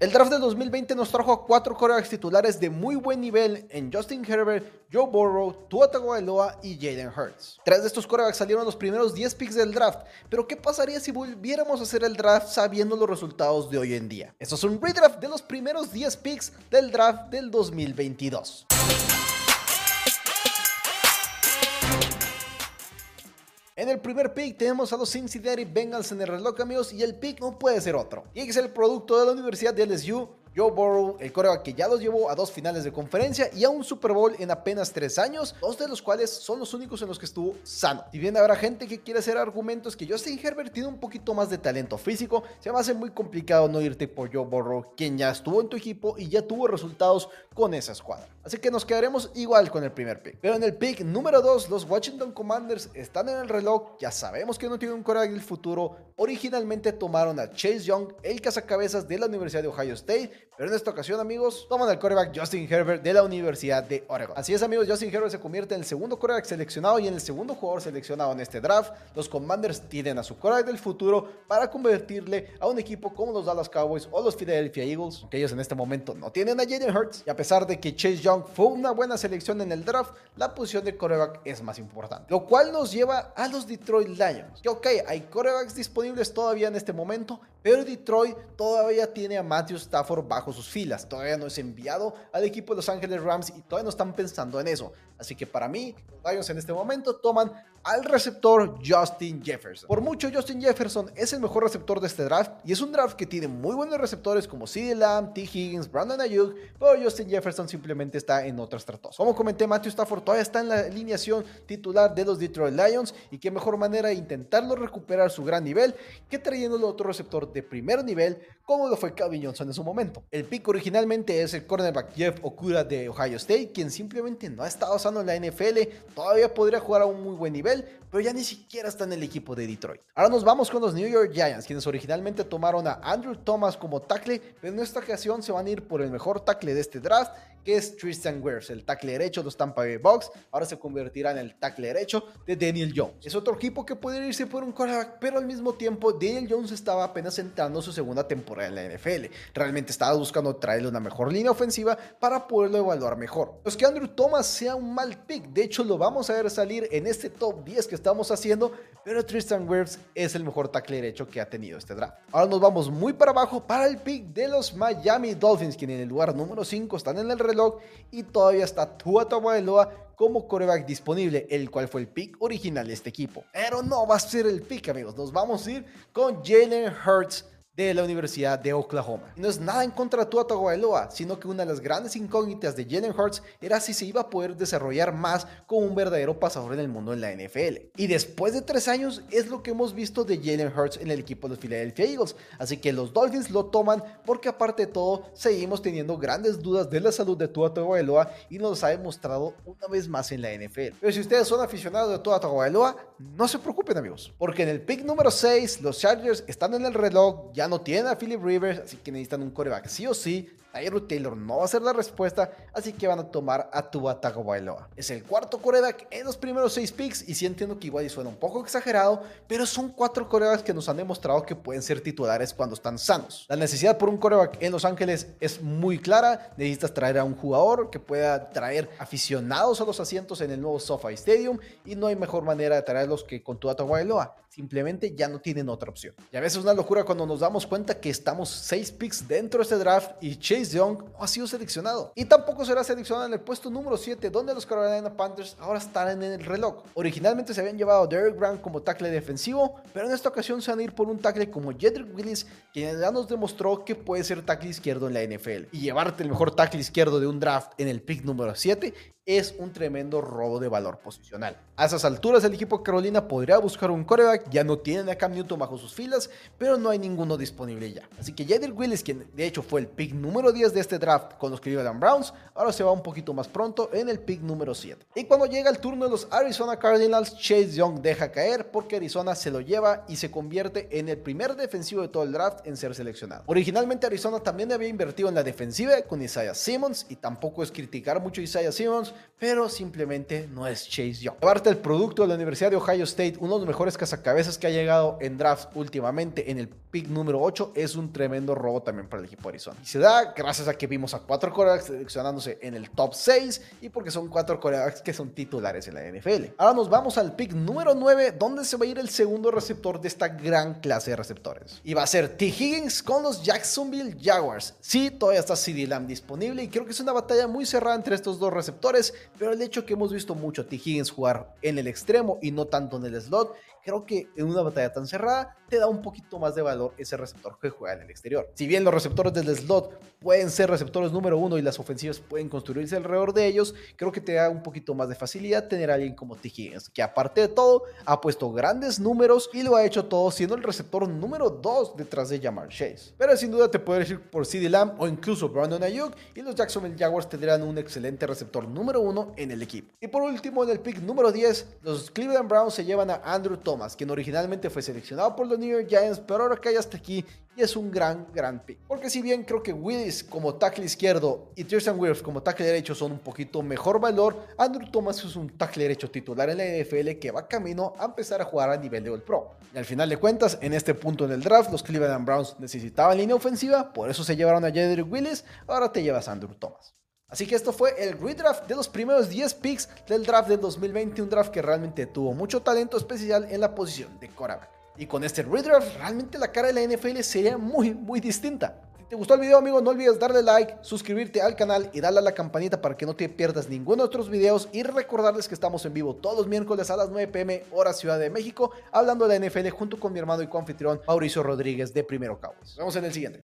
El draft del 2020 nos trajo a cuatro corebacks titulares de muy buen nivel en Justin Herbert, Joe Burrow, Tua Tagovailoa y Jaden Hurts. Tres de estos corebacks salieron los primeros 10 picks del draft, pero ¿qué pasaría si volviéramos a hacer el draft sabiendo los resultados de hoy en día? Esto es un redraft de los primeros 10 picks del draft del 2022. En el primer pick tenemos a los Cincinnati Bengals en el reloj, amigos, y el pick no puede ser otro. Y es el producto de la Universidad de LSU, Joe Burrow, el coreback que ya los llevó a dos finales de conferencia y a un Super Bowl en apenas tres años, dos de los cuales son los únicos en los que estuvo sano. Si bien habrá gente que quiere hacer argumentos que Justin Herbert tiene un poquito más de talento físico, se me hace muy complicado no irte por Joe Burrow, quien ya estuvo en tu equipo y ya tuvo resultados con esa escuadra. Así que nos quedaremos igual con el primer pick. Pero en el pick número 2, los Washington Commanders están en el reloj, ya sabemos que no tienen un coreback del futuro. Originalmente tomaron a Chase Young, el cazacabezas de la Universidad de Ohio State, pero en esta ocasión, amigos, toman al quarterback Justin Herbert de la Universidad de Oregon. Así es, amigos, Justin Herbert se convierte en el segundo quarterback seleccionado y en el segundo jugador seleccionado en este draft. Los Commanders tienen a su quarterback del futuro para convertirle a un equipo como los Dallas Cowboys o los Philadelphia Eagles, que ellos en este momento no tienen a Jaden Hurts. Y a pesar de que Chase Young fue una buena selección en el draft, la posición de quarterback es más importante. Lo cual nos lleva a los Detroit Lions. Que ok, hay quarterbacks disponibles todavía en este momento, pero Detroit todavía tiene a Matthew Stafford bajo sus filas. Todavía no es enviado al equipo de Los Ángeles Rams y todavía no están pensando en eso. Así que para mí, los Lions en este momento toman al receptor Justin Jefferson. Por mucho, Justin Jefferson es el mejor receptor de este draft y es un draft que tiene muy buenos receptores como CeeDee Lamb, T. Higgins, Brandon Ayuk, pero Justin Jefferson simplemente está en otro estratos. Como comenté, Matthew Stafford todavía está en la alineación titular de los Detroit Lions y qué mejor manera intentarlo recuperar su gran nivel que trayéndolo otro receptor de primer nivel como lo fue Calvin Johnson en su momento. El pick originalmente es el cornerback Jeff Okura de Ohio State, quien simplemente no ha estado usando en la NFL, todavía podría jugar a un muy buen nivel, pero ya ni siquiera está en el equipo de Detroit. Ahora nos vamos con los New York Giants, quienes originalmente tomaron a Andrew Thomas como tackle, pero en esta ocasión se van a ir por el mejor tackle de este draft, que es Tristan Wirfs, el tackle derecho de los Tampa Bay Bucks. Ahora se convertirá en el tackle derecho de Daniel Jones. Es otro equipo que puede irse por un quarterback, pero al mismo tiempo Daniel Jones estaba apenas entrando su segunda temporada en la NFL. Realmente estaba buscando traerle una mejor línea ofensiva para poderlo evaluar mejor. Pues que Andrew Thomas sea un mal pick. De hecho, lo vamos a ver salir en este top 10 que estamos haciendo, pero Tristan Wirfs es el mejor tackle derecho que ha tenido este draft. Ahora nos vamos muy para abajo para el pick de los Miami Dolphins, quienes en el lugar número 5 están en el y todavía está Tua Tagovailoa como coreback disponible, el cual fue el pick original de este equipo. Pero no va a ser el pick, amigos. Nos vamos a ir con Jalen Hurts de la Universidad de Oklahoma. no es nada en contra de Tua Tagovailoa, sino que una de las grandes incógnitas de Jalen Hurts era si se iba a poder desarrollar más como un verdadero pasador en el mundo en la NFL. Y después de tres años es lo que hemos visto de Jalen Hurts en el equipo de los Philadelphia Eagles. Así que los Dolphins lo toman porque aparte de todo seguimos teniendo grandes dudas de la salud de Tua Tagovailoa y nos ha demostrado una vez más en la NFL. Pero si ustedes son aficionados de Tua Tagovailoa, no se preocupen amigos, porque en el pick número 6 los Chargers están en el reloj, ya no tienen a Philip Rivers, así que necesitan un coreback sí o sí. Tyler Taylor no va a ser la respuesta, así que van a tomar a Tua Tagovailoa. Es el cuarto coreback en los primeros seis picks y sí entiendo que igual suena un poco exagerado, pero son cuatro corebacks que nos han demostrado que pueden ser titulares cuando están sanos. La necesidad por un coreback en Los Ángeles es muy clara, necesitas traer a un jugador que pueda traer aficionados a los asientos en el nuevo SoFi Stadium y no hay mejor manera de traerlos que con Tua Tagovailoa. Simplemente ya no tienen otra opción. Y a veces es una locura cuando nos damos cuenta que estamos seis picks dentro de este draft y Chase Young no ha sido seleccionado. Y tampoco será seleccionado en el puesto número 7, donde los Carolina Panthers ahora están en el reloj. Originalmente se habían llevado a Derek Brown como tackle defensivo, pero en esta ocasión se van a ir por un tackle como Jedrick Willis, quien ya nos demostró que puede ser tackle izquierdo en la NFL. Y llevarte el mejor tackle izquierdo de un draft en el pick número 7 es un tremendo robo de valor posicional. A esas alturas el equipo Carolina podría buscar un coreback, ya no tienen a Cam Newton bajo sus filas, pero no hay ninguno disponible ya. Así que Jader Willis, quien de hecho fue el pick número 10 de este draft con los Cleveland Browns, ahora se va un poquito más pronto en el pick número 7. Y cuando llega el turno de los Arizona Cardinals, Chase Young deja caer porque Arizona se lo lleva y se convierte en el primer defensivo de todo el draft en ser seleccionado. Originalmente Arizona también había invertido en la defensiva con Isaiah Simmons y tampoco es criticar mucho Isaiah Simmons, pero simplemente no es Chase Young. Aparte el producto de la Universidad de Ohio State, uno de los mejores cazacabezas que ha llegado en draft últimamente en el pick número 8, es un tremendo robo también para el equipo de Arizona. Y se da gracias a que vimos a cuatro corebacks seleccionándose en el top 6 y porque son cuatro corebacks que son titulares en la NFL. Ahora nos vamos al pick número 9, donde se va a ir el segundo receptor de esta gran clase de receptores. Y va a ser T. Higgins con los Jacksonville Jaguars. Sí, todavía está CD Lamb disponible y creo que es una batalla muy cerrada entre estos dos receptores, pero el hecho que hemos visto mucho a T. Higgins jugar en el extremo y no tanto en el slot, creo que en una batalla tan cerrada te da un poquito más de valor ese receptor que juega en el exterior. Si bien los receptores del slot pueden ser receptores número uno y las ofensivas pueden construirse alrededor de ellos, creo que te da un poquito más de facilidad tener a alguien como T. Higgins, que aparte de todo ha puesto grandes números y lo ha hecho todo siendo el receptor número 2 detrás de Jamar Chase. Pero sin duda te puedes ir por CD Lamb o incluso Brandon Ayuk y los Jacksonville Jaguars tendrán un excelente receptor número uno en el equipo. Y por último en el pick número 10, los Cleveland Browns se llevan a Andrew Thomas, quien originalmente fue seleccionado por los New York Giants, pero ahora cae hasta aquí y es un gran, gran pick. Porque si bien creo que Willis como tackle izquierdo y Tristan Wirfs como tackle derecho son un poquito mejor valor, Andrew Thomas es un tackle derecho titular en la NFL que va camino a empezar a jugar a nivel de All Pro. Y al final de cuentas, en este punto del draft, los Cleveland Browns necesitaban línea ofensiva, por eso se llevaron a Jedrick Willis, ahora te llevas a Andrew Thomas. Así que esto fue el redraft de los primeros 10 picks del draft del 2020, un draft que realmente tuvo mucho talento especial en la posición de quarterback. Y con este redraft, realmente la cara de la NFL sería muy, muy distinta. Si te gustó el video, amigo, no olvides darle like, suscribirte al canal y darle a la campanita para que no te pierdas ninguno de otros videos. Y recordarles que estamos en vivo todos los miércoles a las 9 pm, hora Ciudad de México, hablando de la NFL junto con mi hermano y coanfitrión Mauricio Rodríguez de Primero Cabos. Nos vemos en el siguiente.